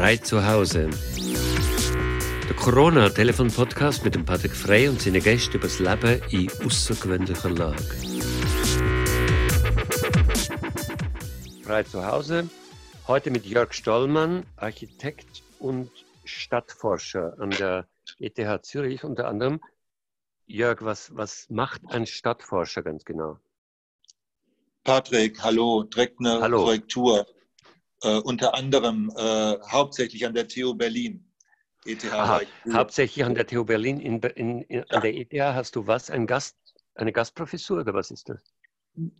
Frei zu Hause. Der Corona-Telefon-Podcast mit dem Patrick Frey und seinen Gästen über das Leben in außergewöhnlicher Lage. Frei zu Hause. Heute mit Jörg Stollmann, Architekt und Stadtforscher an der ETH Zürich unter anderem. Jörg, was, was macht ein Stadtforscher ganz genau? Patrick, hallo, direkt eine hallo. Korrektur. Äh, unter anderem äh, hauptsächlich an der TU Berlin. ETH Aha, hauptsächlich an der TU Berlin. In, in, in, an der ETH hast du was? Ein Gast, eine Gastprofessur oder was ist das?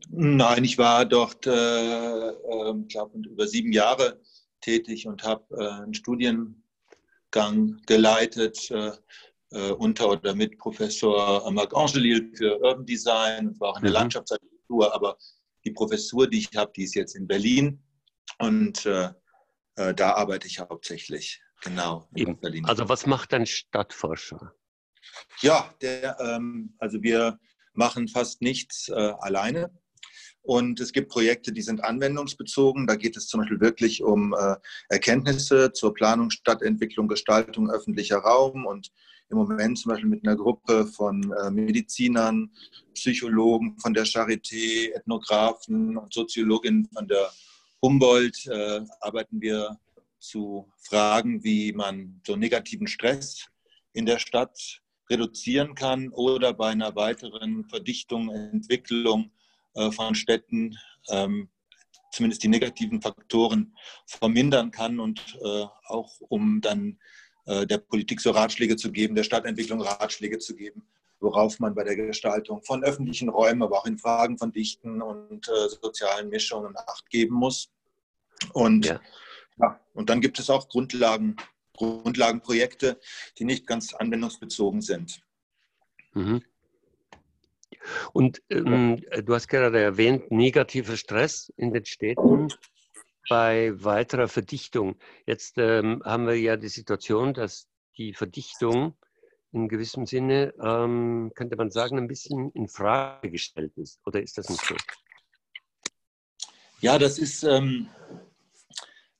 Nein, ich war dort, äh, äh, glaube über sieben Jahre tätig und habe äh, einen Studiengang geleitet äh, äh, unter oder mit Professor Marc Angelil für Urban Design und war auch in der mhm. Landschaftsarchitektur. Aber die Professur, die ich habe, die ist jetzt in Berlin und äh, da arbeite ich hauptsächlich. Genau. Also was macht ein Stadtforscher? Ja, der, ähm, also wir machen fast nichts äh, alleine. Und es gibt Projekte, die sind anwendungsbezogen. Da geht es zum Beispiel wirklich um äh, Erkenntnisse zur Planung, Stadtentwicklung, Gestaltung öffentlicher Raum. Und im Moment zum Beispiel mit einer Gruppe von äh, Medizinern, Psychologen von der Charité, Ethnografen und Soziologinnen von der Humboldt äh, arbeiten wir zu Fragen, wie man so negativen Stress in der Stadt reduzieren kann oder bei einer weiteren Verdichtung, Entwicklung äh, von Städten ähm, zumindest die negativen Faktoren vermindern kann und äh, auch um dann äh, der Politik so Ratschläge zu geben, der Stadtentwicklung Ratschläge zu geben, worauf man bei der Gestaltung von öffentlichen Räumen, aber auch in Fragen von Dichten und sozialen Mischungen Acht geben muss. Und ja. Ja, und dann gibt es auch Grundlagen, Grundlagenprojekte, die nicht ganz anwendungsbezogen sind. Mhm. Und ähm, du hast gerade erwähnt, negativer Stress in den Städten bei weiterer Verdichtung. Jetzt ähm, haben wir ja die Situation, dass die Verdichtung in gewissem Sinne, ähm, könnte man sagen, ein bisschen in Frage gestellt ist. Oder ist das nicht so? Ja, das ist, ähm,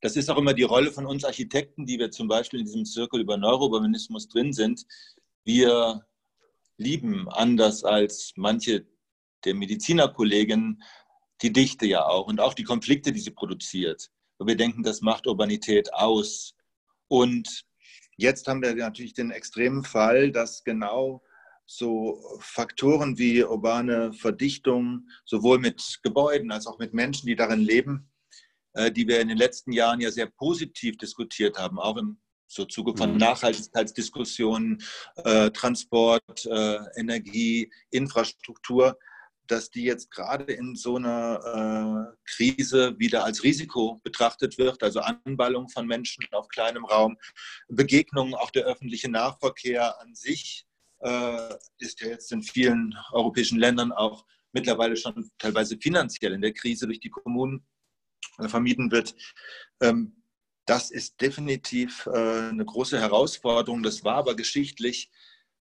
das ist auch immer die Rolle von uns Architekten, die wir zum Beispiel in diesem Zirkel über Neurourbanismus drin sind. Wir lieben, anders als manche der Medizinerkollegen, die Dichte ja auch und auch die Konflikte, die sie produziert. Wir denken, das macht Urbanität aus. Und jetzt haben wir natürlich den extremen Fall, dass genau so Faktoren wie urbane Verdichtung, sowohl mit Gebäuden als auch mit Menschen, die darin leben, äh, die wir in den letzten Jahren ja sehr positiv diskutiert haben, auch im so Zuge von mhm. Nachhaltigkeitsdiskussionen, äh, Transport, äh, Energie, Infrastruktur, dass die jetzt gerade in so einer äh, Krise wieder als Risiko betrachtet wird, also Anballung von Menschen auf kleinem Raum, Begegnungen, auch der öffentliche Nahverkehr an sich äh, ist ja jetzt in vielen europäischen Ländern auch mittlerweile schon teilweise finanziell in der Krise durch die Kommunen äh, vermieden wird. Ähm, das ist definitiv äh, eine große Herausforderung. Das war aber geschichtlich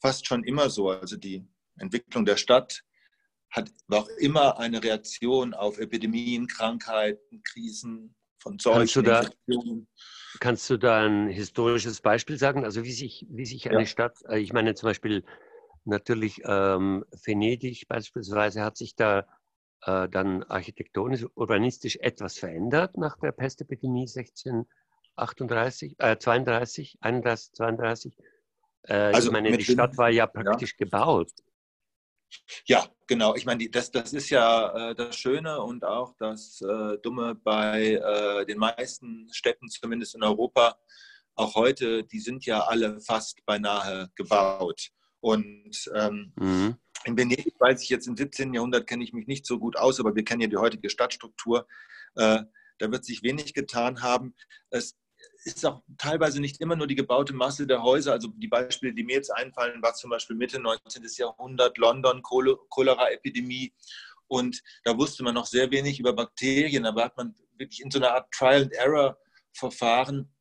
fast schon immer so. Also die Entwicklung der Stadt hat, war auch immer eine Reaktion auf Epidemien, Krankheiten, Krisen von Seuchen, kannst du, kannst du da ein historisches Beispiel sagen? Also wie sich, wie sich eine ja. Stadt, äh, ich meine zum Beispiel natürlich ähm, Venedig beispielsweise hat sich da äh, dann architektonisch, urbanistisch etwas verändert nach der Pestepidemie 1638, äh, 32, 31, 32. Äh, also ich meine, die Stadt war ja praktisch ja. gebaut. Ja, genau. Ich meine, das, das ist ja äh, das Schöne und auch das äh, Dumme bei äh, den meisten Städten, zumindest in Europa, auch heute, die sind ja alle fast beinahe gebaut. Und ähm, mhm. In Venedig weiß ich jetzt im 17. Jahrhundert kenne ich mich nicht so gut aus, aber wir kennen ja die heutige Stadtstruktur. Äh, da wird sich wenig getan haben. Es ist auch teilweise nicht immer nur die gebaute Masse der Häuser. Also die Beispiele, die mir jetzt einfallen, war zum Beispiel Mitte 19. Jahrhundert London, Cholera-Epidemie. Und da wusste man noch sehr wenig über Bakterien, aber hat man wirklich in so einer Art Trial-and-Error-Verfahren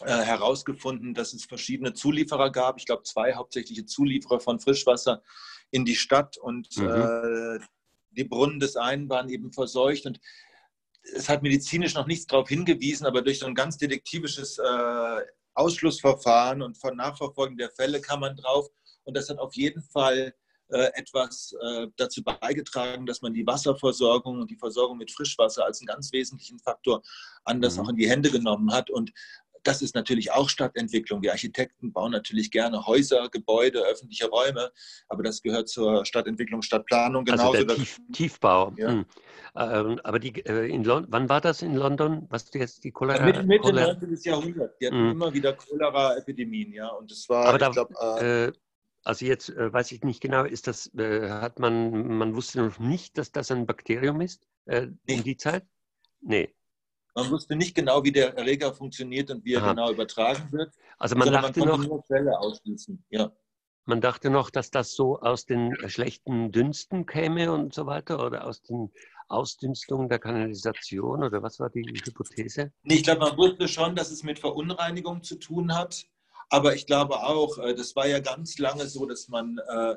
äh, herausgefunden, dass es verschiedene Zulieferer gab. Ich glaube, zwei hauptsächliche Zulieferer von Frischwasser in die Stadt und mhm. äh, die Brunnen des einen waren eben verseucht und es hat medizinisch noch nichts darauf hingewiesen, aber durch so ein ganz detektivisches äh, Ausschlussverfahren und von Nachverfolgen der Fälle kam man drauf. Und das hat auf jeden Fall äh, etwas äh, dazu beigetragen, dass man die Wasserversorgung und die Versorgung mit Frischwasser als einen ganz wesentlichen Faktor anders mhm. auch in die Hände genommen hat. Und das ist natürlich auch Stadtentwicklung. Wir Architekten bauen natürlich gerne Häuser, Gebäude, öffentliche Räume, aber das gehört zur Stadtentwicklung, Stadtplanung genauso. Also der Tief, Tiefbau. Ja. Hm. Ähm, aber die, äh, in London, wann war das in London? Was jetzt die Cholera? Mitte, Mitte Cholera? 19. Jahrhundert. Die hatten hm. immer wieder Cholera-Epidemien, ja. Und das war, aber da, glaub, äh, äh, also jetzt äh, weiß ich nicht genau, ist das, äh, hat man, man wusste noch nicht, dass das ein Bakterium ist in die Zeit? Nee. Man wusste nicht genau, wie der Erreger funktioniert und wie er Aha. genau übertragen wird. Also man dachte man noch, Fälle ausschließen. Ja. Man dachte noch, dass das so aus den schlechten Dünsten käme und so weiter oder aus den Ausdünstungen der Kanalisation oder was war die Hypothese? Ich glaube, man wusste schon, dass es mit Verunreinigung zu tun hat. Aber ich glaube auch, äh, das war ja ganz lange so, dass man äh,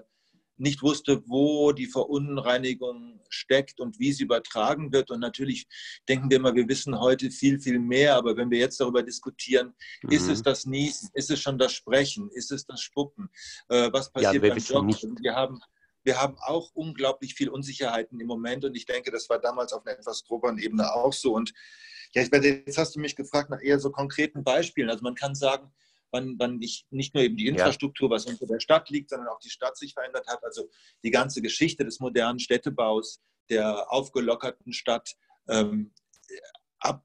nicht wusste, wo die Verunreinigung steckt und wie sie übertragen wird. Und natürlich denken wir immer, wir wissen heute viel, viel mehr. Aber wenn wir jetzt darüber diskutieren, mhm. ist es das Niesen, ist es schon das Sprechen, ist es das Spucken? Äh, was passiert ja, beim Job? Nicht. Wir haben, wir haben auch unglaublich viel Unsicherheiten im Moment. Und ich denke, das war damals auf einer etwas groberen Ebene auch so. Und ja, jetzt hast du mich gefragt nach eher so konkreten Beispielen. Also man kann sagen, wann, wann nicht, nicht nur eben die Infrastruktur, was unter der Stadt liegt, sondern auch die Stadt sich verändert hat. Also die ganze Geschichte des modernen Städtebaus, der aufgelockerten Stadt, ähm, ab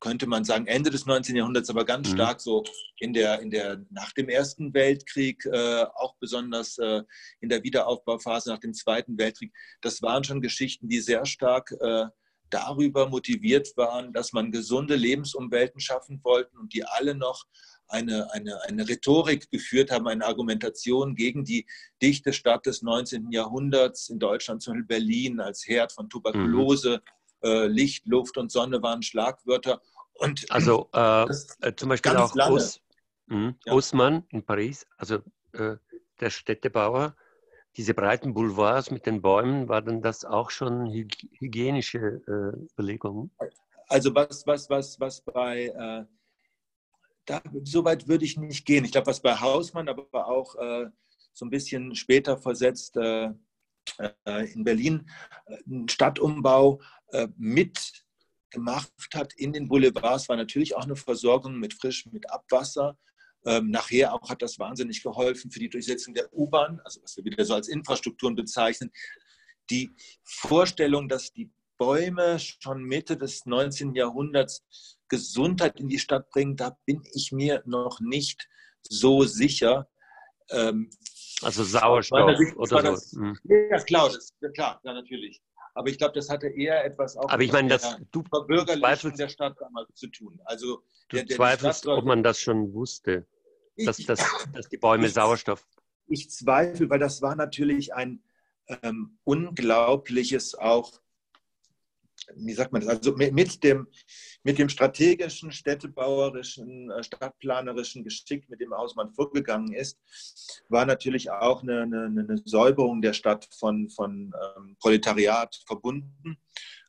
könnte man sagen, Ende des 19. Jahrhunderts, aber ganz mhm. stark so in der, in der, nach dem Ersten Weltkrieg, äh, auch besonders äh, in der Wiederaufbauphase nach dem Zweiten Weltkrieg. Das waren schon Geschichten, die sehr stark äh, darüber motiviert waren, dass man gesunde Lebensumwelten schaffen wollte und die alle noch eine, eine, eine Rhetorik geführt haben, eine Argumentation gegen die dichte Stadt des 19. Jahrhunderts in Deutschland, zum Beispiel Berlin als Herd von Tuberkulose, mhm. äh, Licht, Luft und Sonne waren Schlagwörter. Und also äh, äh zum Beispiel auch Os, mh, ja. Haussmann in Paris, also äh, der Städtebauer, diese breiten Boulevards mit den Bäumen, waren das auch schon hygienische äh, Überlegungen? Also was, was, was, was bei äh, da, so weit würde ich nicht gehen. Ich glaube, was bei Hausmann, aber auch äh, so ein bisschen später versetzt äh, äh in Berlin, äh, ein Stadtumbau äh, mitgemacht hat in den Boulevards, war natürlich auch eine Versorgung mit frisch, mit Abwasser. Ähm, nachher auch hat das wahnsinnig geholfen für die Durchsetzung der U-Bahn, also was wir wieder so als Infrastrukturen bezeichnen. Die Vorstellung, dass die Bäume schon Mitte des 19. Jahrhunderts Gesundheit in die Stadt bringen, da bin ich mir noch nicht so sicher. Ähm, also Sauerstoff Sicht, oder das, so. Mhm. Ja, klar, das, ja, klar, ja, natürlich. Aber ich glaube, das hatte eher etwas auch Aber ich meine, das, du zweifelst, der Stadt damals zu tun. Also du der, der zweifelst, ob man das schon wusste, dass, ich, dass, dass die Bäume ich, Sauerstoff. Ich zweifle, weil das war natürlich ein ähm, unglaubliches auch wie sagt man das, also mit dem, mit dem strategischen, städtebauerischen, äh, stadtplanerischen Geschick, mit dem Hausmann vorgegangen ist, war natürlich auch eine, eine, eine Säuberung der Stadt von, von ähm, Proletariat verbunden.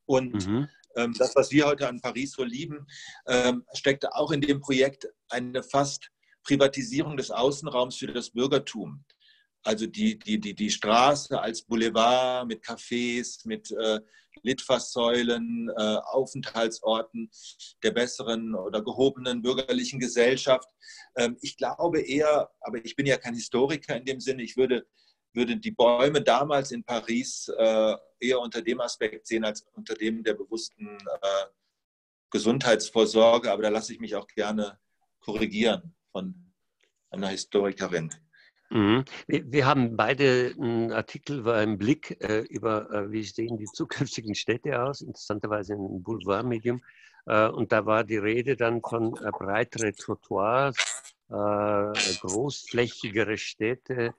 Und mhm. ähm, das, was wir heute an Paris so lieben, ähm, steckte auch in dem Projekt eine fast Privatisierung des Außenraums für das Bürgertum. Also die, die, die, die Straße als Boulevard mit Cafés, mit äh, Litfaßsäulen, äh, Aufenthaltsorten der besseren oder gehobenen bürgerlichen Gesellschaft. Ähm, ich glaube eher, aber ich bin ja kein Historiker in dem Sinne, ich würde, würde die Bäume damals in Paris äh, eher unter dem Aspekt sehen als unter dem der bewussten äh, Gesundheitsvorsorge. Aber da lasse ich mich auch gerne korrigieren von einer Historikerin. Mhm. Wir, haben beide einen Artikel beim Blick äh, über, äh, wie sehen die zukünftigen Städte aus, interessanterweise ein Boulevardmedium. Äh, und da war die Rede dann von breitere Trottoirs, großflächigere Städte,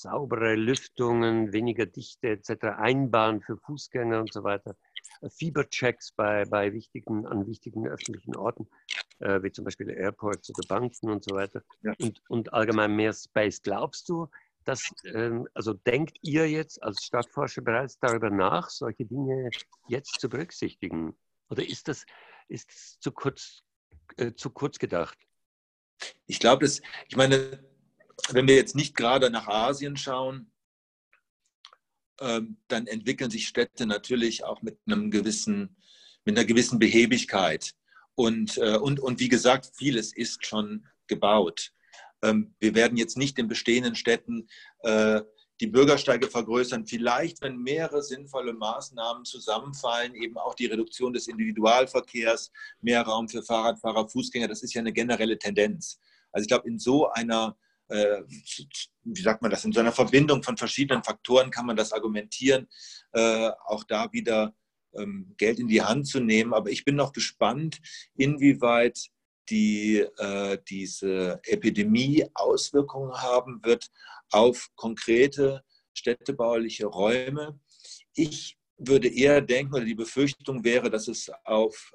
saubere Lüftungen, weniger Dichte etc., Einbahn für Fußgänger und so weiter, äh, Fieberchecks bei, bei wichtigen, an wichtigen öffentlichen Orten, äh, wie zum Beispiel Airports oder Banken und so weiter ja. und, und allgemein mehr Space. Glaubst du, dass, ähm, also denkt ihr jetzt als Stadtforscher bereits darüber nach, solche Dinge jetzt zu berücksichtigen? Oder ist das, ist das zu, kurz, äh, zu kurz gedacht? Ich glaube, ich meine, wenn wir jetzt nicht gerade nach Asien schauen, ähm, dann entwickeln sich Städte natürlich auch mit einem gewissen, mit einer gewissen Behebigkeit. Und, äh, und, und wie gesagt, vieles ist schon gebaut. Ähm, wir werden jetzt nicht in bestehenden Städten äh, die Bürgersteige vergrößern. Vielleicht, wenn mehrere sinnvolle Maßnahmen zusammenfallen, eben auch die Reduktion des Individualverkehrs, mehr Raum für Fahrradfahrer, Fußgänger, das ist ja eine generelle Tendenz. Also ich glaube, in so einer äh, wie sagt man das, in so einer Verbindung von verschiedenen Faktoren kann man das argumentieren, äh, auch da wieder ähm, Geld in die Hand zu nehmen. Aber ich bin noch gespannt, inwieweit die, äh, diese Epidemie Auswirkungen haben wird auf konkrete städtebauliche Räume. Ich würde eher denken, oder die Befürchtung wäre, dass es auf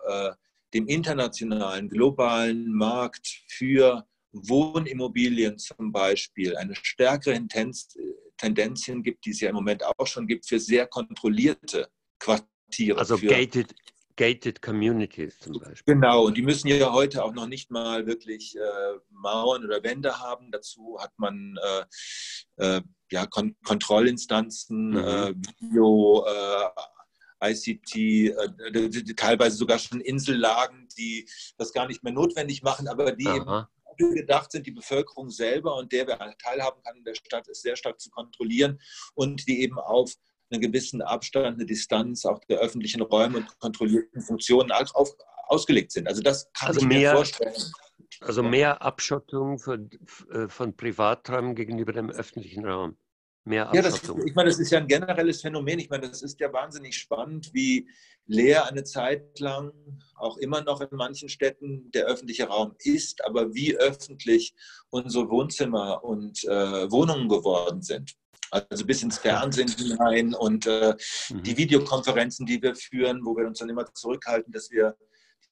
dem internationalen, globalen Markt für Wohnimmobilien zum Beispiel eine stärkere Tendenz, Tendenz gibt, die es ja im Moment auch schon gibt, für sehr kontrollierte Quartiere. Also gated, gated Communities zum Beispiel. Genau, und die müssen ja heute auch noch nicht mal wirklich äh, Mauern oder Wände haben. Dazu hat man äh, äh, ja, Kon Kontrollinstanzen, mhm. Video, äh, ICT, äh, teilweise sogar schon Insellagen, die das gar nicht mehr notwendig machen, aber die gedacht sind, die Bevölkerung selber und der, wer teilhaben kann in der Stadt, ist sehr stark zu kontrollieren und die eben auf einen gewissen Abstand, eine Distanz auch der öffentlichen Räume und kontrollierten Funktionen als auf, ausgelegt sind. Also das kann also ich mehr, mir vorstellen. Also mehr Abschottung von, äh, von Privaträumen gegenüber dem öffentlichen Raum. Mehr Ja, das, ich meine, das ist ja ein generelles Phänomen. Ich meine, das ist ja wahnsinnig spannend, wie leer eine Zeit lang, auch immer noch in manchen Städten, der öffentliche Raum ist, aber wie öffentlich unsere Wohnzimmer und äh, Wohnungen geworden sind. Also bis ins Fernsehen hinein und äh, mhm. die Videokonferenzen, die wir führen, wo wir uns dann immer zurückhalten, dass wir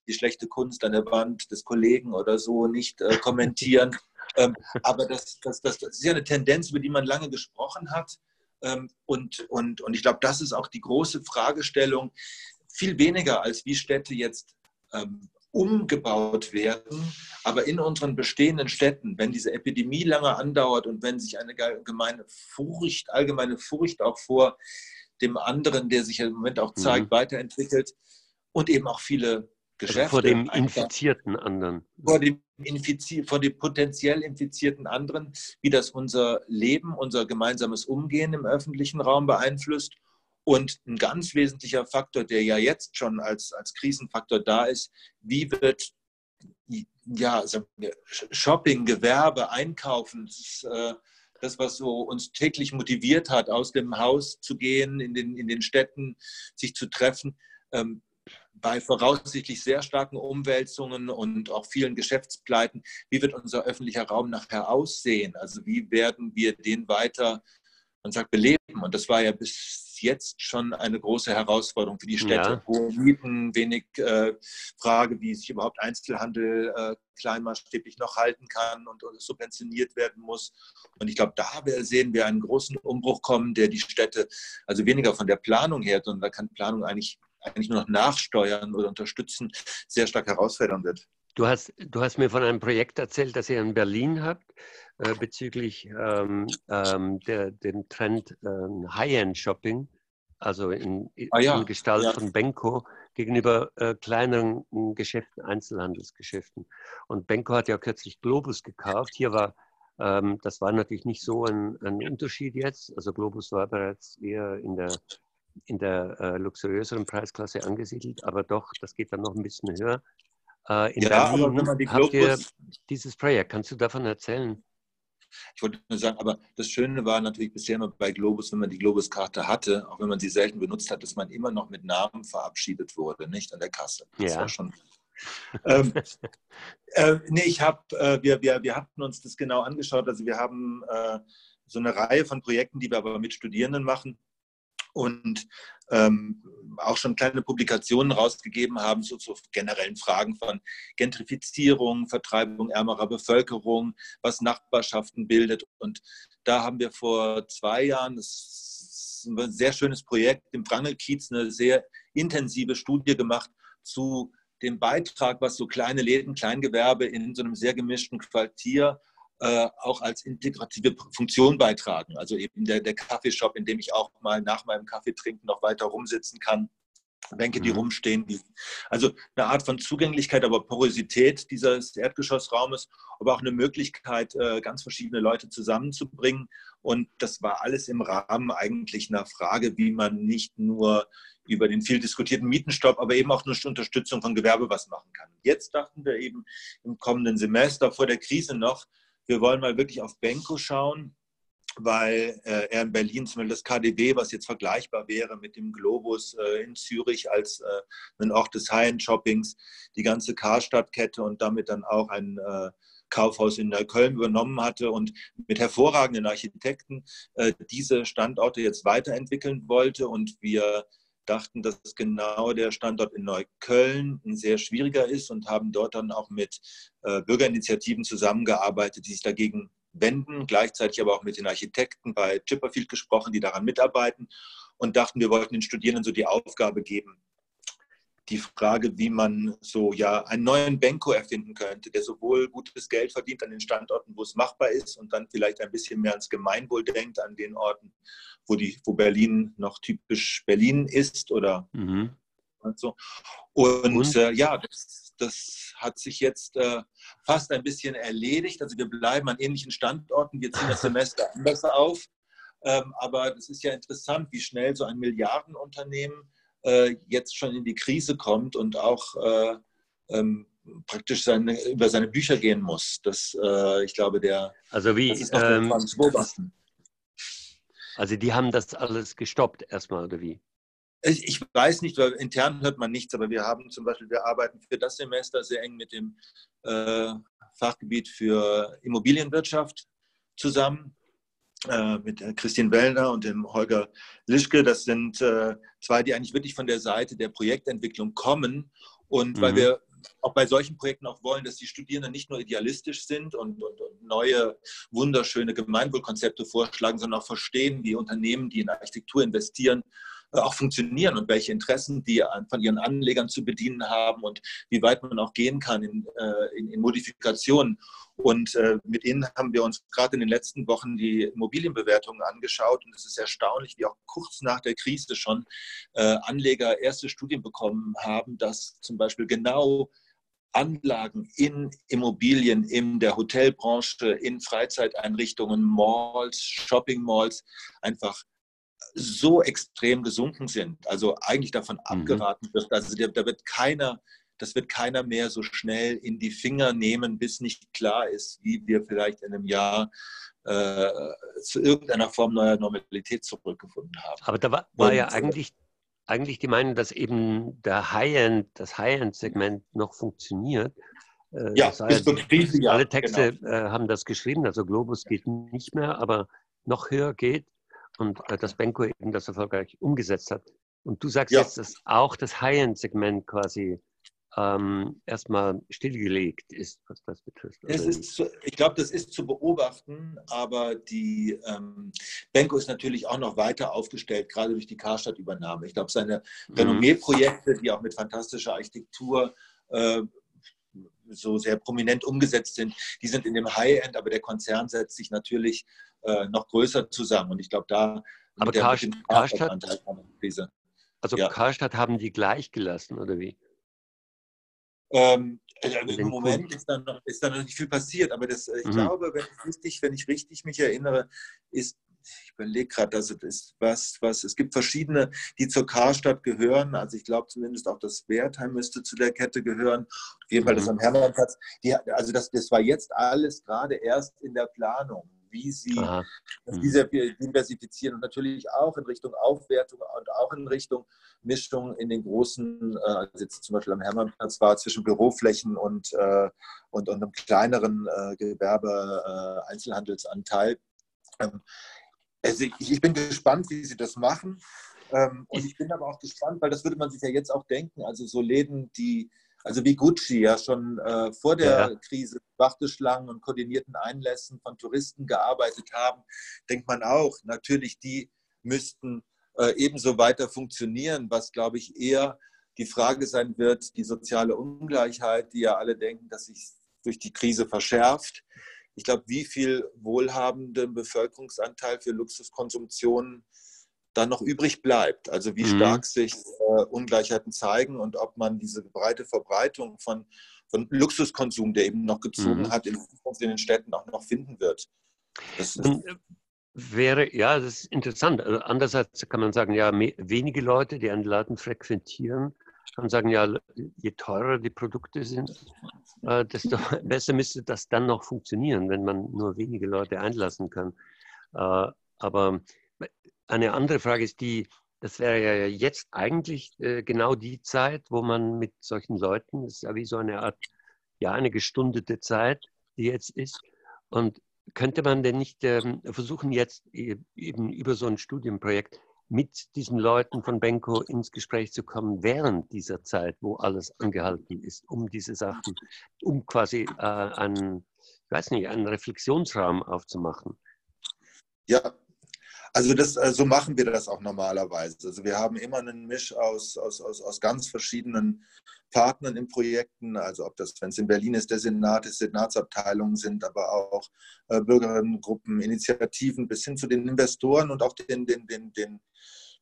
die schlechte Kunst an der Wand des Kollegen oder so nicht äh, kommentieren. Ähm, aber das, das, das, das, ist ja eine Tendenz, über die man lange gesprochen hat. Ähm, und, und, und ich glaube, das ist auch die große Fragestellung, viel weniger als wie Städte jetzt ähm, umgebaut werden, aber in unseren bestehenden Städten, wenn diese Epidemie lange andauert und wenn sich eine allgemeine Furcht, allgemeine Furcht auch vor dem anderen, der sich im Moment auch zeigt, mhm. weiterentwickelt und eben auch viele Geschäfte. Also vor dem infizierten anderen. Vor dem, Infizi vor dem potenziell infizierten anderen, wie das unser Leben, unser gemeinsames Umgehen im öffentlichen Raum beeinflusst. Und ein ganz wesentlicher Faktor, der ja jetzt schon als, als Krisenfaktor da ist, wie wird ja, Shopping, Gewerbe, Einkaufen, das, äh, das, was so uns täglich motiviert hat, aus dem Haus zu gehen, in den, in den Städten sich zu treffen, ähm, bei voraussichtlich sehr starken Umwälzungen und auch vielen Geschäftspleiten, wie wird unser öffentlicher Raum nachher aussehen? Also wie werden wir den weiter, man sagt, beleben? Und das war ja bis jetzt schon eine große Herausforderung für die Städte. Ja. Hohe Mieten, wenig äh, Frage, wie sich überhaupt Einzelhandel äh, kleinmaßstäblich noch halten kann und, und subventioniert werden muss. Und ich glaube, da sehen wir einen großen Umbruch kommen, der die Städte, also weniger von der Planung her, sondern da kann Planung eigentlich eigentlich nur noch nachsteuern oder unterstützen, sehr stark herausfordern wird. Du hast, du hast mir von einem Projekt erzählt, das ihr in Berlin habt, äh, bezüglich ähm, ähm, der, dem Trend ähm, High-End-Shopping, also in, ah, ja. in Gestalt ja. von Benko gegenüber äh, kleineren Geschäften, Einzelhandelsgeschäften. Und Benko hat ja kürzlich Globus gekauft. Hier war, ähm, das war natürlich nicht so ein, ein Unterschied jetzt. Also Globus war bereits eher in der in der äh, luxuriöseren Preisklasse angesiedelt, aber doch, das geht dann noch ein bisschen höher. Äh, in ja, Berlin aber wenn man die habt ihr dieses Projekt. Kannst du davon erzählen? Ich wollte nur sagen, aber das Schöne war natürlich bisher immer bei Globus, wenn man die Globus-Karte hatte, auch wenn man sie selten benutzt hat, dass man immer noch mit Namen verabschiedet wurde, nicht an der Kasse. Das ja. war schon. ähm, äh, nee, ich habe, äh, wir, wir, wir hatten uns das genau angeschaut. Also wir haben äh, so eine Reihe von Projekten, die wir aber mit Studierenden machen und ähm, auch schon kleine Publikationen rausgegeben haben zu, zu, generellen Fragen von Gentrifizierung, Vertreibung ärmerer Bevölkerung, was Nachbarschaften bildet. Und da haben wir vor zwei Jahren, das ist ein sehr schönes Projekt, im Wrangelkiez eine sehr intensive Studie gemacht zu dem Beitrag, was so kleine Läden, Kleingewerbe in so einem sehr gemischten Quartier äh, auch als integrative Funktion beitragen. Also eben der, der Kaffeeshop, in dem ich auch mal nach meinem Kaffee trinken noch weiter rumsitzen kann. Bänke, die mhm. rumstehen. Die, also eine Art von Zugänglichkeit, aber Porosität dieses Erdgeschossraumes, aber auch eine Möglichkeit, äh, ganz verschiedene Leute zusammenzubringen. Und das war alles im Rahmen eigentlich einer Frage, wie man nicht nur über den viel diskutierten Mietenstopp, aber eben auch eine Unterstützung von Gewerbe was machen kann. Jetzt dachten wir eben im kommenden Semester vor der Krise noch, wir wollen mal wirklich auf Benko schauen, weil äh, er in Berlin zum Beispiel das KDW, was jetzt vergleichbar wäre mit dem Globus äh, in Zürich als äh, ein Ort des High-End-Shoppings, die ganze Karstadtkette und damit dann auch ein äh, Kaufhaus in Neukölln übernommen hatte und mit hervorragenden Architekten äh, diese Standorte jetzt weiterentwickeln wollte. Und wir dachten, dass genau der Standort in Neukölln ein sehr schwieriger ist und haben dort dann auch mit äh, Bürgerinitiativen zusammengearbeitet, die sich dagegen wenden, gleichzeitig aber auch mit den Architekten bei Chipperfield gesprochen, die daran mitarbeiten und dachten, wir wollten den Studierenden so die Aufgabe geben, die Frage, wie man so ja einen neuen Benko erfinden könnte, der sowohl gutes Geld verdient an den Standorten, wo es machbar ist und dann vielleicht ein bisschen mehr ans Gemeinwohl denkt, an den Orten, wo, die, wo Berlin noch typisch Berlin ist oder mhm. und so. Und, und? Äh, ja, das, das, hat sich jetzt äh, fast ein bisschen erledigt. Also wir bleiben an ähnlichen Standorten, wir ziehen das Semester anders auf. Ähm, aber es ist ja interessant, wie schnell so ein Milliardenunternehmen jetzt schon in die Krise kommt und auch äh, ähm, praktisch seine, über seine Bücher gehen muss. Das, äh, ich glaube, der also wie, das ist noch ähm, beobachten. Also die haben das alles gestoppt erstmal, oder wie? Ich weiß nicht, weil intern hört man nichts, aber wir haben zum Beispiel, wir arbeiten für das Semester sehr eng mit dem äh, Fachgebiet für Immobilienwirtschaft zusammen, äh, mit Christian Wellner und dem Holger Lischke. Das sind äh, zwei, die eigentlich wirklich von der Seite der Projektentwicklung kommen. Und mhm. weil wir auch bei solchen Projekten auch wollen, dass die Studierenden nicht nur idealistisch sind und, und, und, neue, wunderschöne Gemeinwohlkonzepte vorschlagen, sondern auch verstehen, wie Unternehmen, die in Architektur investieren, äh, auch funktionieren und welche Interessen die von ihren Anlegern zu bedienen haben und wie weit man auch gehen kann in, äh, in, in Modifikationen. Und äh, mit ihnen haben wir uns gerade in den letzten Wochen die Immobilienbewertungen angeschaut und es ist erstaunlich, wie auch kurz nach der Krise schon Anleger erste Studien bekommen haben, dass zum Beispiel genau Anlagen in Immobilien, in der Hotelbranche, in Freizeiteinrichtungen, Malls, Shopping Malls einfach so extrem gesunken sind, also eigentlich davon mhm. abgeraten wird, also da wird keiner, das wird keiner mehr so schnell in die Finger nehmen, bis nicht klar ist, wie wir vielleicht in einem Jahr äh, zu irgendeiner Form neuer Normalität zurückgefunden haben. Aber da war, war ja eigentlich, eigentlich die Meinung, dass eben der High-End, das High-End-Segment noch funktioniert. Äh, ja, bis zur Krise, ja. Alle Texte genau. äh, haben das geschrieben, also Globus geht nicht mehr, aber noch höher geht und äh, dass Benko eben das erfolgreich umgesetzt hat. Und du sagst ja. jetzt, dass auch das High-End-Segment quasi ähm, erstmal stillgelegt ist, was das betrifft. Ist ich glaube, das ist zu beobachten, aber die ähm, Benko ist natürlich auch noch weiter aufgestellt, gerade durch die Karstadt-Übernahme. Ich glaube, seine mhm. Renommee-Projekte, die auch mit fantastischer Architektur äh, so sehr prominent umgesetzt sind, die sind in dem High-End, aber der Konzern setzt sich natürlich äh, noch größer zusammen. Und ich glaube, da. Aber der, Karstadt, Karstadt also ja. Karstadt haben die gleich gelassen, oder wie? Ähm, also Im Moment ist da, noch, ist da noch nicht viel passiert, aber das, äh, ich mhm. glaube, wenn ich, richtig, wenn ich richtig mich erinnere, ist ich überlege gerade, dass es ist was, was, es gibt verschiedene, die zur Karstadt gehören. Also ich glaube zumindest auch das Wertheim müsste zu der Kette gehören. Auf jeden Fall das mhm. am Hermannplatz. Die, also das, das war jetzt alles gerade erst in der Planung wie sie Aha. Mhm. diversifizieren und natürlich auch in Richtung Aufwertung und auch in Richtung Mischung in den großen, äh, also jetzt zum Beispiel am Hermannplatz war zwischen Büroflächen und, äh, und, und einem kleineren äh, Gewerbe-Einzelhandelsanteil. Ähm, also ich, ich bin gespannt, wie sie das machen. Ähm, und ich bin aber auch gespannt, weil das würde man sich ja jetzt auch denken. Also so Läden, die, also wie Gucci ja schon äh, vor der ja. Krise Warteschlangen und koordinierten Einlässen von Touristen gearbeitet haben, denkt man auch, natürlich, die müssten äh, ebenso weiter funktionieren, was glaube ich eher die Frage sein wird, die soziale Ungleichheit, die ja alle denken, dass sich durch die Krise verschärft. Ich glaube, wie viel wohlhabenden Bevölkerungsanteil für Luxuskonsumption dann noch übrig bleibt. Also wie mhm. stark sich äh, Ungleichheiten zeigen und ob man diese breite Verbreitung von, von Luxuskonsum, der eben noch gezogen mhm. hat, in, in, den Städten auch noch finden wird. Das wäre, ja, das ist interessant. Also andererseits kann man sagen, ja, wenige Leute, die einen Laden frequentieren, kann sagen, ja, je teurer die Produkte sind, äh, desto besser müsste das dann noch funktionieren, wenn man nur wenige Leute einlassen kann. Äh, aber eine andere Frage ist die, das wäre ja jetzt eigentlich äh, genau die Zeit, wo man mit solchen Leuten, das ist ja wie so eine Art, ja, eine gestundete Zeit, die jetzt ist. Und könnte man denn nicht ähm, versuchen, jetzt e-, eben über so ein Studienprojekt mit diesen Leuten von Benko ins Gespräch zu kommen während dieser Zeit, wo alles angehalten ist, um diese Sachen, um quasi äh, einen, ich weiß nicht, einen Reflexionsraum aufzumachen? Ja, also das, äh, so machen wir das auch normalerweise. Also wir haben immer einen Misch aus, aus, aus, aus ganz verschiedenen Partnern in Projekten, also ob das, wenn es in Berlin ist, der Senat ist, Senatsabteilungen sind, aber auch äh, Bürgerinnengruppen, Initiativen bis hin zu den Investoren und auch den, den, den, den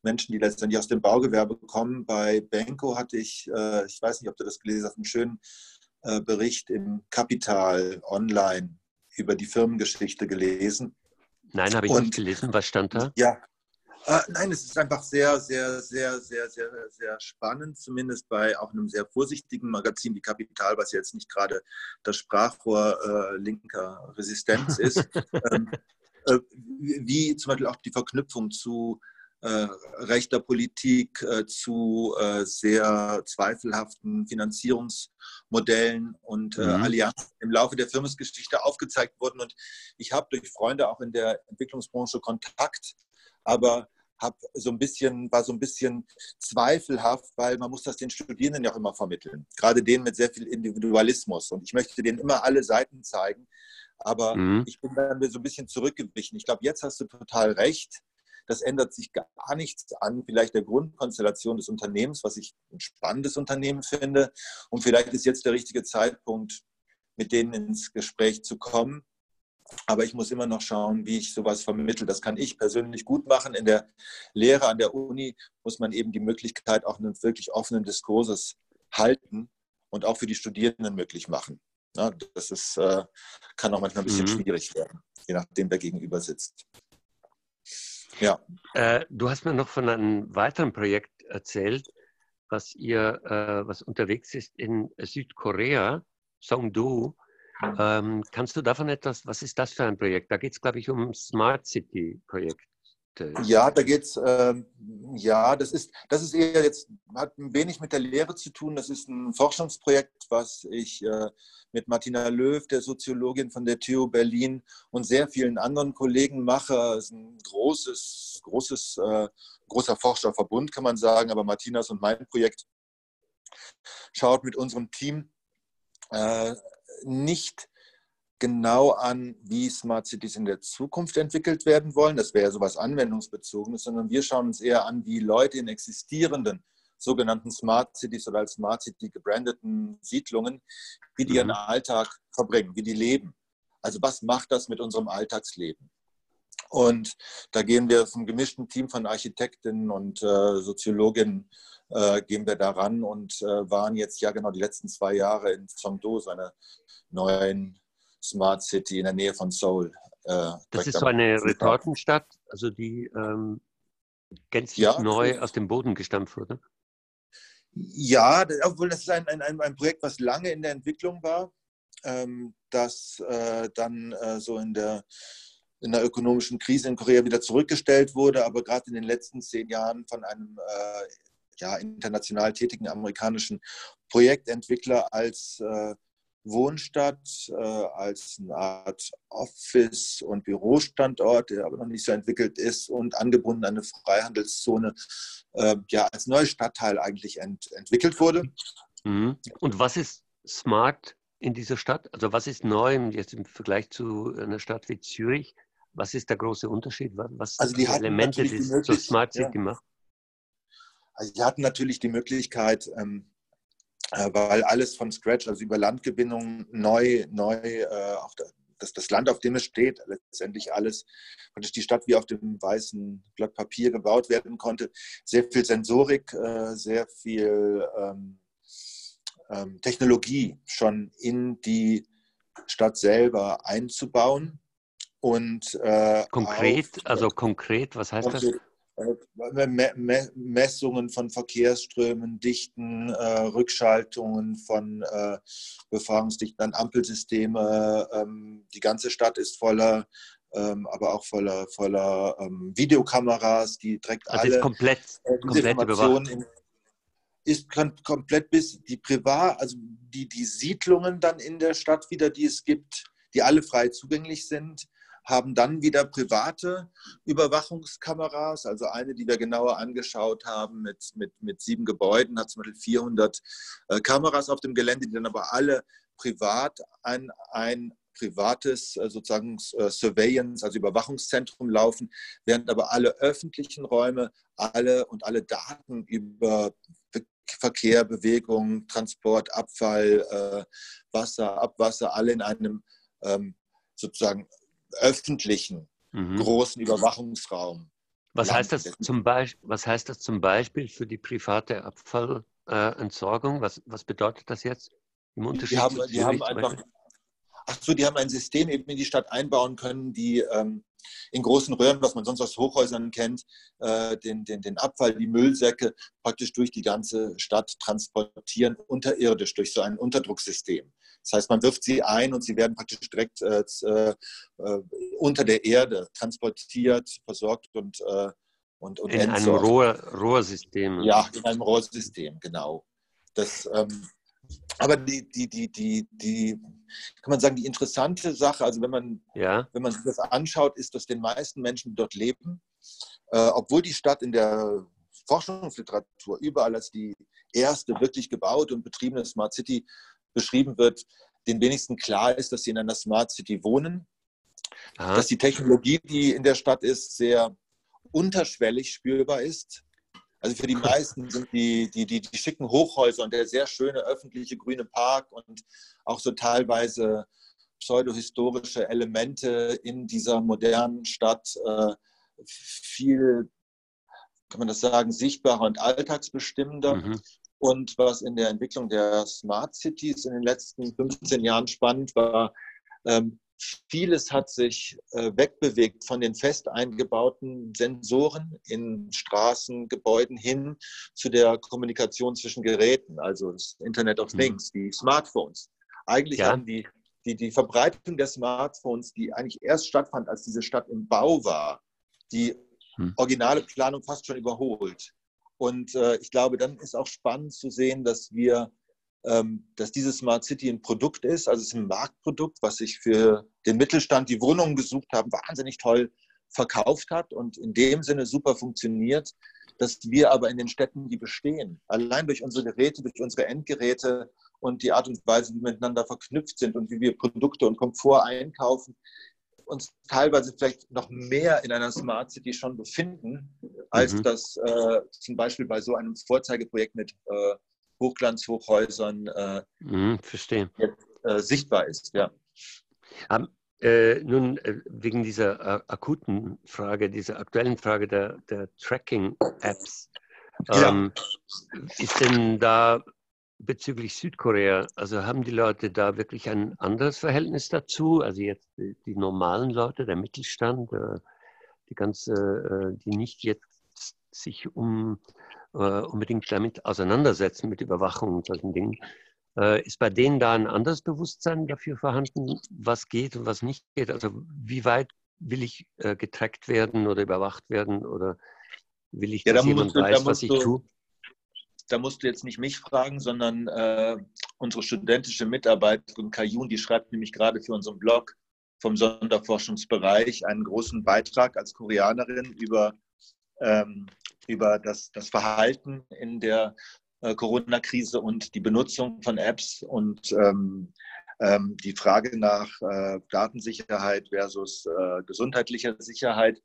Menschen, die letztendlich aus dem Baugewerbe kommen. Bei Benko hatte ich, äh, ich weiß nicht, ob du das gelesen hast, einen schönen äh, Bericht im Kapital online über die Firmengeschichte gelesen. Nein, habe ich und, nicht gelesen. Was stand da? Ja. Äh, nein, es ist einfach sehr, sehr, sehr, sehr, sehr, sehr spannend, zumindest bei auch einem sehr vorsichtigen Magazin wie Kapital, was jetzt nicht gerade das Sprachrohr äh, linker Resistenz ist. ähm, äh, wie zum Beispiel auch die Verknüpfung zu äh, rechter Politik äh, zu äh, sehr zweifelhaften Finanzierungsmodellen und mhm. Allianzen im Laufe der Firmengeschichte aufgezeigt wurden. Und ich habe durch Freunde auch in der Entwicklungsbranche Kontakt, aber hab so ein bisschen, war so ein bisschen zweifelhaft, weil man muss das den Studierenden ja auch immer vermitteln. Gerade denen mit sehr viel Individualismus. Und ich möchte denen immer alle Seiten zeigen. Aber mhm. ich bin dann so ein bisschen zurückgewichen. Ich glaube, jetzt hast du total recht. Das ändert sich gar nichts an vielleicht der Grundkonstellation des Unternehmens, was ich ein spannendes Unternehmen finde. Und vielleicht ist jetzt der richtige Zeitpunkt, mit denen ins Gespräch zu kommen. Aber ich muss immer noch schauen, wie ich sowas vermittle. Das kann ich persönlich gut machen. In der Lehre an der Uni muss man eben die Möglichkeit auch einen wirklich offenen Diskurses halten und auch für die Studierenden möglich machen. das ist, äh, kann auch manchmal ein bisschen mhm. schwierig werden, je nachdem, wer gegenüber sitzt. Ja. Äh, du hast mir noch von einem weiteren Projekt erzählt, was ihr, äh, was unterwegs ist in Südkorea, Songdo. Ähm, kannst du davon etwas, was ist das für ein Projekt? Da geht es, glaube ich, um Smart City Projekt. Ja, da geht es, ähm, ja, das ist, das ist eher jetzt, hat ein wenig mit der Lehre zu tun. Das ist ein Forschungsprojekt, was ich äh, mit Martina Löw, der Soziologin von der TU Berlin und sehr vielen anderen Kollegen mache. Es ist ein großes, großes, äh, großer Forscherverbund, kann man sagen. Aber Martinas und mein Projekt schaut mit unserem Team äh, nicht genau an, wie Smart Cities in der Zukunft entwickelt werden wollen. Das wäre ja sowas Anwendungsbezogenes, sondern wir schauen uns eher an, wie Leute in existierenden sogenannten Smart Cities oder als Smart City gebrandeten Siedlungen, wie die ihren mhm. Alltag verbringen, wie die leben. Also was macht das mit unserem Alltagsleben? Und da gehen wir aus einem gemischten Team von Architektinnen und äh, Soziologinnen äh, gehen wir daran und äh, waren jetzt ja genau die letzten zwei Jahre in Songdo, so einer neuen Smart City in der Nähe von Seoul. Äh, das ist so eine Retortenstadt, also die ähm, gänzlich ja, neu aus dem Boden gestampft wurde. Ja, obwohl das ist ein, ein, ein Projekt, was lange in der Entwicklung war, ähm, das äh, dann äh, so in der, in der ökonomischen Krise in Korea wieder zurückgestellt wurde, aber gerade in den letzten zehn Jahren von einem äh, ja, international tätigen amerikanischen Projektentwickler als äh, Wohnstadt äh, als eine Art Office- und Bürostandort, der aber noch nicht so entwickelt ist und angebunden an eine Freihandelszone, äh, ja als neuer Stadtteil eigentlich ent entwickelt wurde. Mhm. Und was ist smart in dieser Stadt? Also was ist neu jetzt im Vergleich zu einer Stadt wie Zürich? Was ist der große Unterschied? Was also die Elemente, die es zur Smart City ja. macht? Also wir hatten natürlich die Möglichkeit, ähm, äh, weil alles von Scratch, also über Landgewinnung neu, neu äh, der, das, das Land, auf dem es steht, letztendlich alles, praktisch die Stadt wie auf dem weißen Blatt Papier gebaut werden konnte. Sehr viel Sensorik, äh, sehr viel ähm, ähm, Technologie schon in die Stadt selber einzubauen. Und, äh, konkret, auf, also konkret, was heißt das? Äh, Messungen von Verkehrsströmen, Dichten, äh, Rückschaltungen von äh, Befragungsdichten an Ampelsysteme. Ähm, die ganze Stadt ist voller, ähm, aber auch voller, voller ähm, Videokameras, die direkt also alle ist komplett, komplett Informationen in, ist komplett bis die Privat, also die, die Siedlungen dann in der Stadt wieder, die es gibt, die alle frei zugänglich sind, haben dann wieder private Überwachungskameras, also eine, die wir genauer angeschaut haben, mit, mit, mit sieben Gebäuden, hat zum Beispiel 400 äh, Kameras auf dem Gelände, die dann aber alle privat an ein privates äh, sozusagen äh, Surveillance, also Überwachungszentrum laufen, während aber alle öffentlichen Räume, alle und alle Daten über Verkehr, Bewegung, Transport, Abfall, Wasser, Abwasser, alle in einem ähm, sozusagen öffentlichen mhm. großen Überwachungsraum. Was heißt, das zum Beispiel, was heißt das zum Beispiel für die private Abfallentsorgung? was, was bedeutet das jetzt im Unterschied? Die haben, die haben einfach, ach so, die haben ein System eben in die Stadt einbauen können, die ähm, in großen Röhren, was man sonst aus Hochhäusern kennt, äh, den, den, den Abfall, die Müllsäcke praktisch durch die ganze Stadt transportieren, unterirdisch durch so ein Unterdrucksystem. Das heißt, man wirft sie ein und sie werden praktisch direkt äh, äh, unter der Erde transportiert, versorgt und, äh, und, und In entsorgt. einem Rohr, Rohrsystem. Ja, in einem Rohrsystem, genau. Das, ähm, aber die, die, die, die, die, kann man sagen, die interessante Sache, also wenn man, ja. wenn man sich das anschaut, ist, dass den meisten Menschen, die dort leben, äh, obwohl die Stadt in der Forschungsliteratur überall als die erste wirklich gebaute und betriebene Smart City beschrieben wird, den wenigsten klar ist, dass sie in einer Smart City wohnen, Aha. dass die Technologie, die in der Stadt ist, sehr unterschwellig spürbar ist. Also für die meisten sind die, die, die, die schicken Hochhäuser und der sehr schöne öffentliche grüne Park und auch so teilweise pseudohistorische Elemente in dieser modernen Stadt äh, viel, kann man das sagen, sichtbarer und alltagsbestimmender. Mhm. Und was in der Entwicklung der Smart Cities in den letzten 15 Jahren spannend war, ähm, vieles hat sich äh, wegbewegt von den fest eingebauten Sensoren in Straßen, Gebäuden hin zu der Kommunikation zwischen Geräten, also das Internet of mhm. Things, die Smartphones. Eigentlich ja. haben die, die, die Verbreitung der Smartphones, die eigentlich erst stattfand, als diese Stadt im Bau war, die hm. originale Planung fast schon überholt. Und äh, ich glaube, dann ist auch spannend zu sehen, dass wir ähm, dass diese Smart City ein Produkt ist, also es ist ein Marktprodukt, was sich für den Mittelstand, die Wohnungen gesucht haben, wahnsinnig toll verkauft hat und in dem Sinne super funktioniert, dass wir aber in den Städten, die bestehen, allein durch unsere Geräte, durch unsere Endgeräte und die Art und Weise, wie wir miteinander verknüpft sind und wie wir Produkte und Komfort einkaufen, uns teilweise vielleicht noch mehr in einer Smart City schon befinden, als mhm. das äh, zum Beispiel bei so einem Vorzeigeprojekt mit äh, Hochglanzhochhäusern äh, mhm, verstehe. Jetzt, äh, sichtbar ist. Ja. Um, äh, nun, äh, wegen dieser akuten Frage, dieser aktuellen Frage der, der Tracking-Apps, ähm, ja. ist denn da bezüglich Südkorea, also haben die Leute da wirklich ein anderes Verhältnis dazu? Also jetzt die, die normalen Leute, der Mittelstand, äh, die ganze, die nicht jetzt sich um äh, unbedingt damit auseinandersetzen, mit Überwachung und solchen Dingen. Äh, ist bei denen da ein anderes Bewusstsein dafür vorhanden, was geht und was nicht geht? Also wie weit will ich äh, getrackt werden oder überwacht werden oder will ich, ja, dass da jemand du, weiß, was ich tue? Da musst du jetzt nicht mich fragen, sondern äh, unsere studentische Mitarbeiterin Kayun, die schreibt nämlich gerade für unseren Blog vom Sonderforschungsbereich einen großen Beitrag als Koreanerin über ähm, über das, das Verhalten in der äh, Corona-Krise und die Benutzung von Apps und ähm, ähm, die Frage nach äh, Datensicherheit versus äh, gesundheitlicher Sicherheit.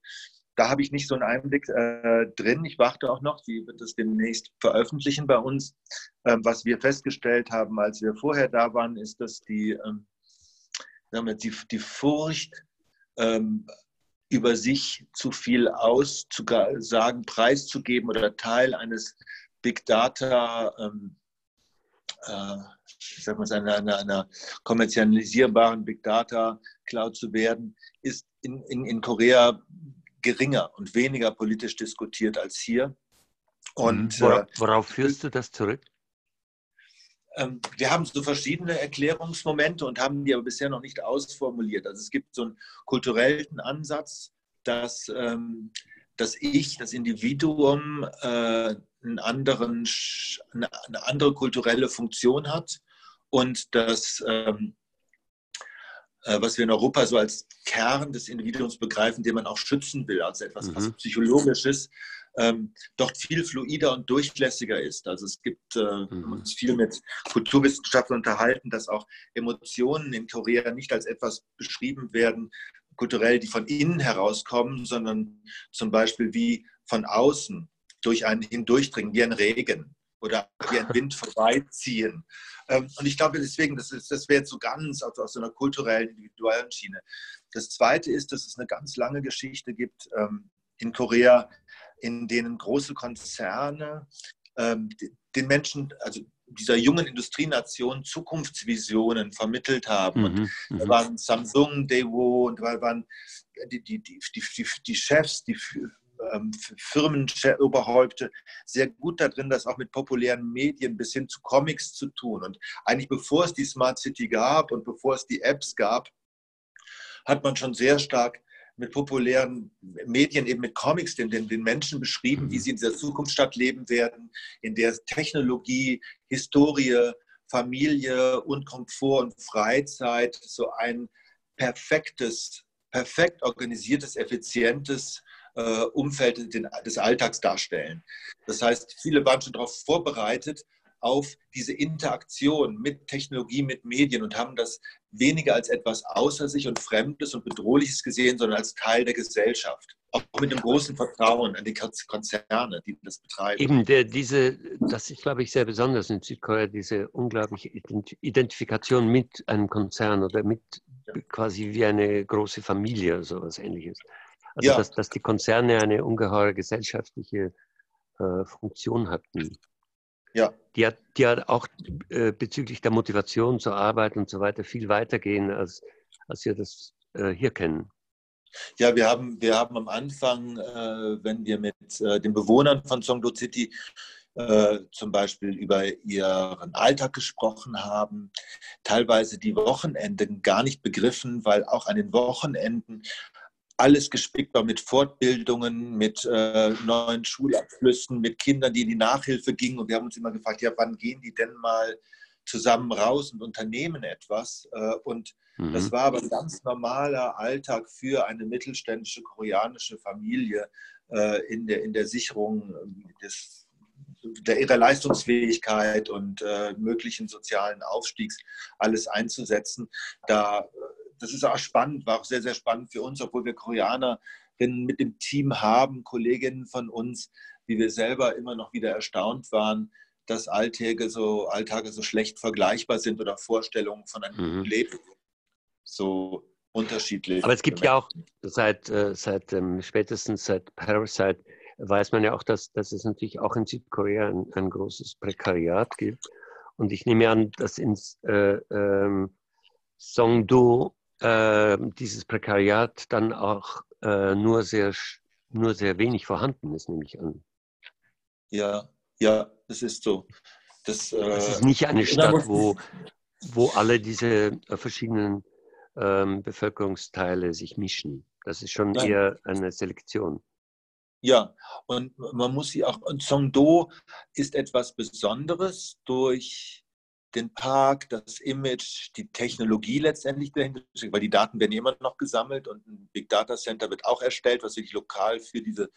Da habe ich nicht so einen Einblick äh, drin. Ich warte auch noch, die wird es demnächst veröffentlichen bei uns. Ähm, was wir festgestellt haben, als wir vorher da waren, ist, dass die, ähm, die, die Furcht, ähm, über sich zu viel auszusagen, preiszugeben oder Teil eines Big Data, ähm, äh, ich sag mal, einer, einer, einer kommerzialisierbaren Big Data Cloud zu werden, ist in, in, in Korea geringer und weniger politisch diskutiert als hier. Und, mhm. worauf, äh, worauf führst du das zurück? Ähm, wir haben so verschiedene Erklärungsmomente und haben die aber bisher noch nicht ausformuliert. Also es gibt so einen kulturellen Ansatz, dass ähm, das Ich, das Individuum äh, einen anderen, eine andere kulturelle Funktion hat und das, ähm, äh, was wir in Europa so als Kern des Individuums begreifen, den man auch schützen will, als etwas mhm. was Psychologisches, ähm, dort viel fluider und durchlässiger ist. Also es gibt äh, mhm. uns viel mit Kulturwissenschaftlern unterhalten, dass auch Emotionen in Korea nicht als etwas beschrieben werden, kulturell, die von innen herauskommen, sondern zum Beispiel wie von außen durch einen hindurchdringen, wie ein Regen oder wie ein Wind vorbeiziehen. Ähm, und ich glaube deswegen, das, ist, das wäre jetzt so ganz aus, aus so einer kulturellen, individuellen Schiene. Das Zweite ist, dass es eine ganz lange Geschichte gibt ähm, in Korea, in denen große Konzerne ähm, den Menschen, also dieser jungen Industrienation Zukunftsvisionen vermittelt haben. Und mhm, da mhm. waren Samsung, Daewoo und da waren die, die, die, die, die Chefs, die ähm, Firmenoberhäupte sehr gut darin, das auch mit populären Medien bis hin zu Comics zu tun. Und eigentlich bevor es die Smart City gab und bevor es die Apps gab, hat man schon sehr stark mit populären Medien, eben mit Comics, den, den, Menschen beschrieben, wie mhm. sie in dieser Zukunftsstadt leben werden, in der Technologie, Historie, Familie und Komfort und Freizeit so ein perfektes, perfekt organisiertes, effizientes äh, Umfeld des Alltags darstellen. Das heißt, viele waren schon darauf vorbereitet, auf diese Interaktion mit Technologie, mit Medien und haben das weniger als etwas außer sich und Fremdes und Bedrohliches gesehen, sondern als Teil der Gesellschaft. Auch mit einem großen Vertrauen an die Konzerne, die das betreiben. Eben, der, diese, das ist, glaube ich, sehr besonders in Südkorea, diese unglaubliche Identifikation mit einem Konzern oder mit ja. quasi wie eine große Familie oder sowas ähnliches. Also, ja. dass, dass die Konzerne eine ungeheure gesellschaftliche äh, Funktion hatten. Ja. Die hat, die hat auch äh, bezüglich der Motivation zur Arbeit und so weiter viel weitergehen, als, als wir das äh, hier kennen. Ja, wir haben, wir haben am Anfang, äh, wenn wir mit äh, den Bewohnern von Songdo City äh, zum Beispiel über ihren Alltag gesprochen haben, teilweise die Wochenenden gar nicht begriffen, weil auch an den Wochenenden alles gespickt war mit Fortbildungen, mit äh, neuen Schulabschlüssen, mit Kindern, die in die Nachhilfe gingen. Und wir haben uns immer gefragt, ja, wann gehen die denn mal zusammen raus und unternehmen etwas? Äh, und mhm. das war aber ein ganz normaler Alltag für eine mittelständische koreanische Familie äh, in, der, in der Sicherung des der ihrer Leistungsfähigkeit und äh, möglichen sozialen Aufstiegs alles einzusetzen. Da das ist auch spannend, war auch sehr, sehr spannend für uns, obwohl wir Koreanerinnen mit dem Team haben, Kolleginnen von uns, wie wir selber immer noch wieder erstaunt waren, dass Alltage so, Alltage so schlecht vergleichbar sind oder Vorstellungen von einem mhm. Leben so unterschiedlich. Aber es gibt ja auch seit, äh, seit ähm, spätestens seit Parasite weiß man ja auch, dass, dass es natürlich auch in Südkorea ein, ein großes Prekariat gibt. Und ich nehme an, dass in äh, ähm, Songdo äh, dieses Prekariat dann auch äh, nur, sehr, nur sehr wenig vorhanden ist, nehme ich an. Ja, ja, es ist so. Das, äh, es ist nicht eine Stadt, wo, wo alle diese äh, verschiedenen ähm, Bevölkerungsteile sich mischen. Das ist schon Nein. eher eine Selektion. Ja, und man muss sie auch, und Songdo ist etwas Besonderes durch den Park, das Image, die Technologie letztendlich dahinter weil die Daten werden immer noch gesammelt und ein Big Data Center wird auch erstellt, was wirklich lokal für diese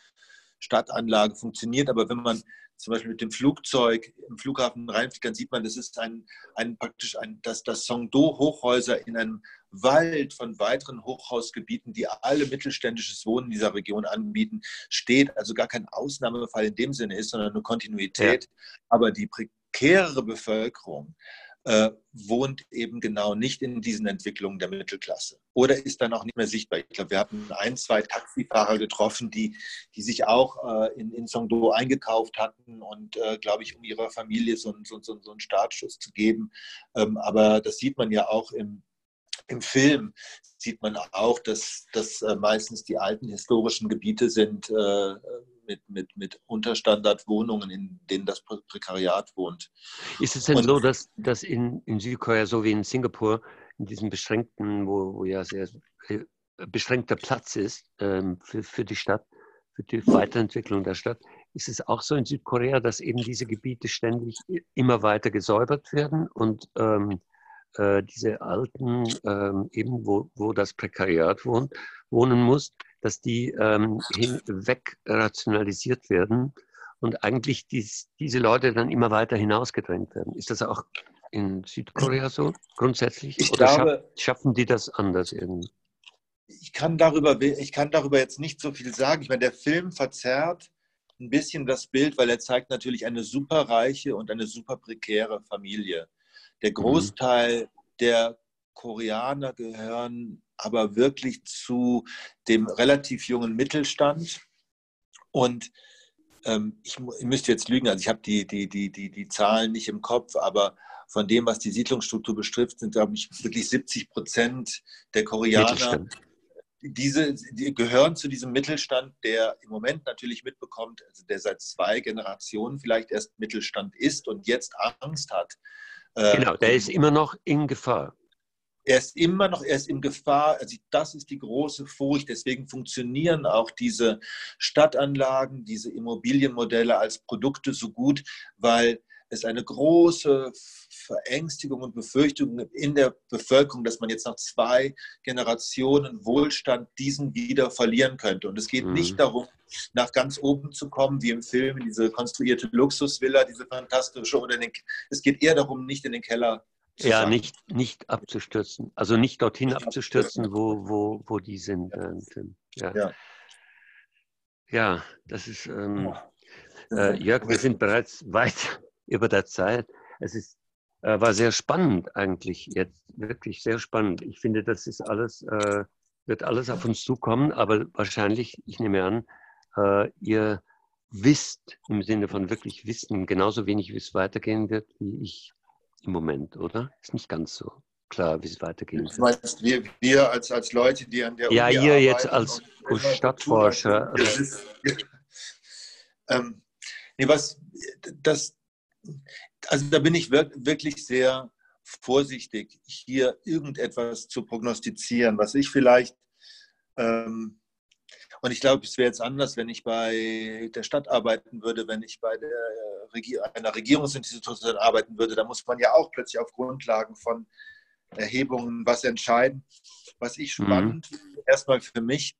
Stadtanlage funktioniert. Aber wenn man zum Beispiel mit dem Flugzeug im Flughafen reinfliegt, dann sieht man, das ist ein, ein praktisch ein, dass das Songdo-Hochhäuser in einem Wald von weiteren Hochhausgebieten, die alle mittelständisches Wohnen in dieser Region anbieten, steht. Also gar kein Ausnahmefall in dem Sinne ist, sondern eine Kontinuität. Ja. Aber die prekäre Bevölkerung, äh, wohnt eben genau nicht in diesen Entwicklungen der Mittelklasse oder ist dann auch nicht mehr sichtbar. Ich glaube, wir hatten ein, zwei Taxifahrer getroffen, die, die sich auch äh, in, in Songdo eingekauft hatten und, äh, glaube ich, um ihrer Familie so, so, so, so einen Startschuss zu geben. Ähm, aber das sieht man ja auch im, im Film, sieht man auch, dass, dass äh, meistens die alten historischen Gebiete sind, äh, mit, mit, mit Unterstandardwohnungen, in denen das Prekariat wohnt. Ist es denn Und, so, dass, dass in, in Südkorea, so wie in Singapur, in diesem beschränkten, wo, wo ja sehr äh, beschränkter Platz ist ähm, für, für die Stadt, für die Weiterentwicklung der Stadt, ist es auch so in Südkorea, dass eben diese Gebiete ständig immer weiter gesäubert werden und ähm, äh, diese alten, ähm, eben wo, wo das Prekariat wohnt, wohnen muss, dass die ähm, hinweg rationalisiert werden und eigentlich dies, diese Leute dann immer weiter hinausgedrängt werden. Ist das auch in Südkorea so grundsätzlich? Ich Oder glaube, schaffen die das anders irgendwie? Ich kann, darüber, ich kann darüber jetzt nicht so viel sagen. Ich meine, der Film verzerrt ein bisschen das Bild, weil er zeigt natürlich eine superreiche und eine super prekäre Familie. Der mhm. Großteil mhm. der Koreaner gehören aber wirklich zu dem relativ jungen Mittelstand. Und ähm, ich, ich, müsste jetzt lügen, also ich habe die, die, die, die, die Zahlen nicht im Kopf, aber von dem, was die Siedlungsstruktur betrifft, sind, glaube ich, wirklich 70 Prozent der Koreaner. Diese die gehören zu diesem Mittelstand, der im Moment natürlich mitbekommt, also der seit zwei Generationen vielleicht erst Mittelstand ist und jetzt Angst hat. Äh, genau, der ist immer noch in Gefahr er ist immer noch, er ist in Gefahr. Also das ist die große Furcht. Deswegen funktionieren auch diese Stadtanlagen, diese Immobilienmodelle als Produkte so gut, weil es eine große Verängstigung und Befürchtung in der Bevölkerung, dass man jetzt nach zwei Generationen Wohlstand diesen wieder verlieren könnte. Und es geht mhm. nicht darum, nach ganz oben zu kommen, wie im Film, in diese konstruierte Luxusvilla, diese fantastische, oder den, es geht eher darum, nicht in den Keller ja, nicht, nicht abzustürzen. Also nicht dorthin abzustürzen, wo, wo, wo die sind. Äh, ja. ja. ja. das ist, ähm, äh, Jörg, wir sind bereits weit über der Zeit. Es ist, äh, war sehr spannend eigentlich jetzt, wirklich sehr spannend. Ich finde, das ist alles, äh, wird alles auf uns zukommen, aber wahrscheinlich, ich nehme an, äh, ihr wisst im Sinne von wirklich wissen genauso wenig, wie es weitergehen wird, wie ich im Moment, oder? Ist nicht ganz so klar, wie es weitergehen wird. Meinst, wir, wir als, als Leute, die an der Ja, Uni ihr jetzt als Stadtforscher. Also ist, ähm, nee, was, das, also da bin ich wirklich sehr vorsichtig, hier irgendetwas zu prognostizieren, was ich vielleicht ähm, und ich glaube, es wäre jetzt anders, wenn ich bei der Stadt arbeiten würde, wenn ich bei der Regier einer Regierungsinstitution arbeiten würde. Da muss man ja auch plötzlich auf Grundlagen von Erhebungen was entscheiden. Was ich mhm. spannend mhm. finde, erstmal für mich,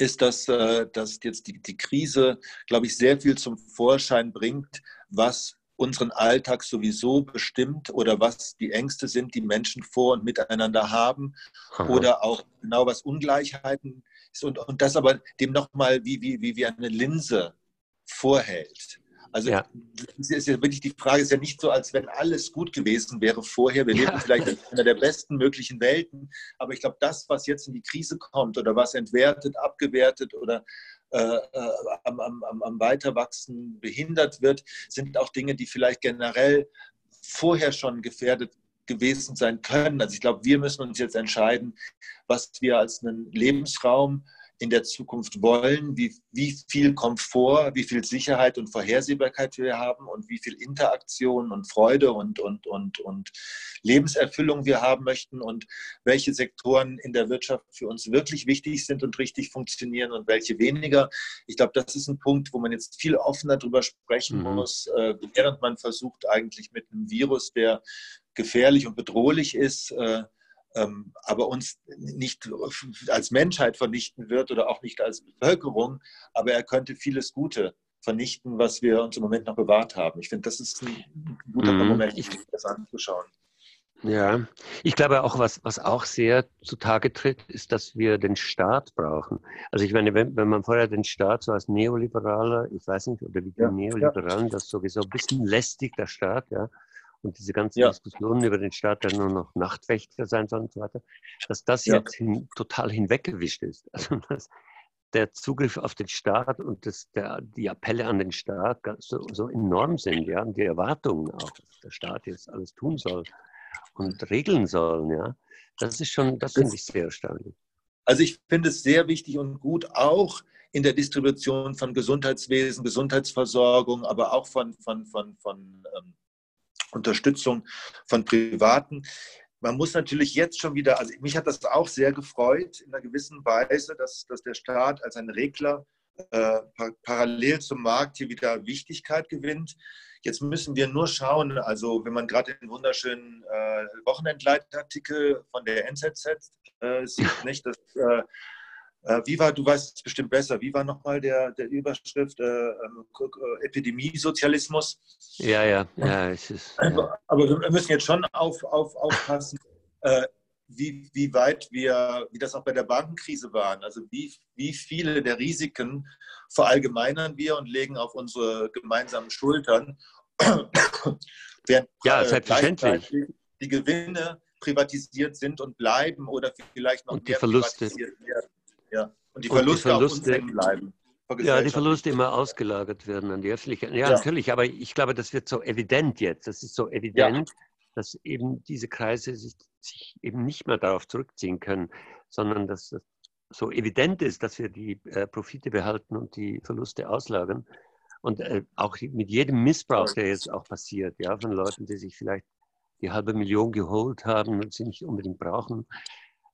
ist, dass, äh, dass jetzt die, die Krise, glaube ich, sehr viel zum Vorschein bringt, was unseren Alltag sowieso bestimmt oder was die Ängste sind, die Menschen vor und miteinander haben Aha. oder auch genau was Ungleichheiten und, und das aber dem nochmal wie, wie, wie, wie eine Linse vorhält. Also ja. ist ja wirklich die Frage ist ja nicht so, als wenn alles gut gewesen wäre vorher. Wir leben ja. vielleicht in einer der besten möglichen Welten, aber ich glaube, das, was jetzt in die Krise kommt oder was entwertet, abgewertet oder äh, äh, am, am, am Weiterwachsen behindert wird, sind auch Dinge, die vielleicht generell vorher schon gefährdet gewesen sein können. Also ich glaube, wir müssen uns jetzt entscheiden, was wir als einen Lebensraum in der Zukunft wollen, wie, wie viel Komfort, wie viel Sicherheit und Vorhersehbarkeit wir haben und wie viel Interaktion und Freude und, und, und, und Lebenserfüllung wir haben möchten und welche Sektoren in der Wirtschaft für uns wirklich wichtig sind und richtig funktionieren und welche weniger. Ich glaube, das ist ein Punkt, wo man jetzt viel offener darüber sprechen mhm. muss, äh, während man versucht, eigentlich mit einem Virus, der gefährlich und bedrohlich ist, äh, ähm, aber uns nicht als Menschheit vernichten wird oder auch nicht als Bevölkerung, aber er könnte vieles Gute vernichten, was wir uns im Moment noch bewahrt haben. Ich finde, das ist ein guter mhm. Moment, ich, das anzuschauen. Ja, ich glaube auch, was, was auch sehr zutage tritt, ist, dass wir den Staat brauchen. Also ich meine, wenn, wenn man vorher den Staat so als Neoliberaler, ich weiß nicht, oder wie die ja, Neoliberalen ja. das sowieso ein bisschen lästig, der Staat, ja, und diese ganzen ja. Diskussionen über den Staat, der nur noch Nachtwächter sein soll und so weiter, dass das jetzt hin, total hinweggewischt ist. Also dass der Zugriff auf den Staat und das, der, die Appelle an den Staat so, so enorm sind, ja, und die Erwartungen auch, dass der Staat jetzt alles tun soll und regeln sollen, ja. Das ist schon, das finde ich sehr erstaunlich. Also ich finde es sehr wichtig und gut, auch in der Distribution von Gesundheitswesen, Gesundheitsversorgung, aber auch von, von, von, von ähm, Unterstützung von Privaten. Man muss natürlich jetzt schon wieder, also mich hat das auch sehr gefreut, in einer gewissen Weise, dass, dass der Staat als ein Regler äh, parallel zum Markt hier wieder Wichtigkeit gewinnt. Jetzt müssen wir nur schauen, also wenn man gerade den wunderschönen äh, Wochenendleitartikel von der NZZ äh, sieht, nicht, dass, äh, äh, wie war, du weißt es bestimmt besser, wie war nochmal der, der Überschrift äh, ähm, äh, Epidemiesozialismus? Ja, ja, ja. Es ist, ja. Aber wir müssen jetzt schon auf, auf, aufpassen, wie, wie weit wir, wie das auch bei der Bankenkrise waren, also wie, wie viele der Risiken verallgemeinern wir und legen auf unsere gemeinsamen Schultern, während ja, selbstverständlich. die Gewinne privatisiert sind und bleiben oder vielleicht noch und die Verluste. werden. Ja. Und die Verluste, und die Verluste auf uns bleiben. Ja, die Verluste immer ausgelagert werden an die Öffentlichkeit. Ja, ja, natürlich, aber ich glaube, das wird so evident jetzt. Das ist so evident, ja. dass eben diese Kreise sich sich eben nicht mehr darauf zurückziehen können, sondern dass es so evident ist, dass wir die äh, Profite behalten und die Verluste auslagern. Und äh, auch mit jedem Missbrauch, der jetzt auch passiert, ja, von Leuten, die sich vielleicht die halbe Million geholt haben und sie nicht unbedingt brauchen,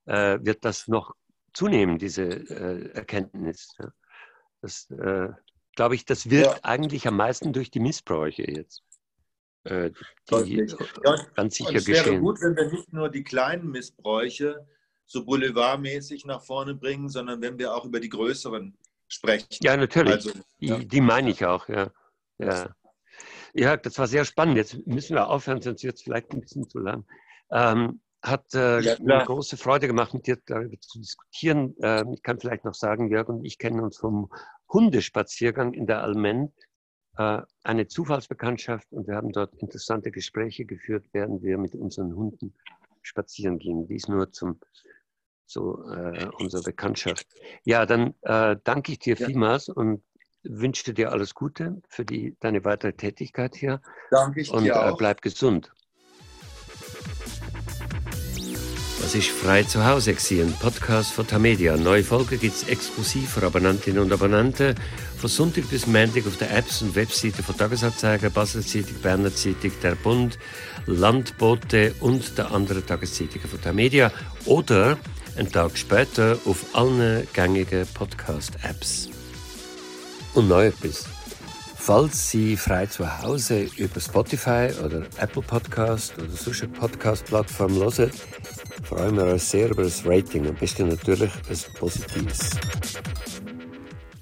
äh, wird das noch zunehmen, diese äh, Erkenntnis. Ja. Das, äh, glaube ich, das wird ja. eigentlich am meisten durch die Missbräuche jetzt äh, die ja, ganz sicher geschehen. Es wäre gut, wenn wir nicht nur die kleinen Missbräuche so boulevardmäßig nach vorne bringen, sondern wenn wir auch über die größeren sprechen. Ja, natürlich. Also, die, die meine ich auch, ja. ja. Ja, das war sehr spannend. Jetzt müssen wir aufhören, sonst wird es vielleicht ein bisschen zu lang. Ähm, hat äh, ja, eine große Freude gemacht, mit dir darüber zu diskutieren. Ähm, ich kann vielleicht noch sagen, Jörg und ich kennen uns vom Hundespaziergang in der Almen äh, eine Zufallsbekanntschaft und wir haben dort interessante Gespräche geführt, während wir mit unseren Hunden spazieren gingen. Dies nur zum zu äh, unserer Bekanntschaft. Ja, dann äh, danke ich dir ja. vielmals und wünsche dir alles Gute für die, deine weitere Tätigkeit hier. Danke ich und, dir äh, auch. bleib gesund. Das ist frei zu Hause ein Podcast von Tamedia. Neue Folgen gibt es exklusiv für Abonnentinnen und Abonnenten von Sonntag bis Montag auf den Apps und Webseiten von Tagesanzeiger, Basel Zeitung, Berner Zeitung, Der Bund, Landbote und der anderen Tageszeitungen von Tamedia oder einen Tag später auf allen gängigen Podcast-Apps. Und noch etwas. Falls Sie frei zu Hause über Spotify oder Apple Podcast oder sonst Podcast-Plattform hören, freuen wir uns sehr über das Rating. Am besten natürlich ein positives.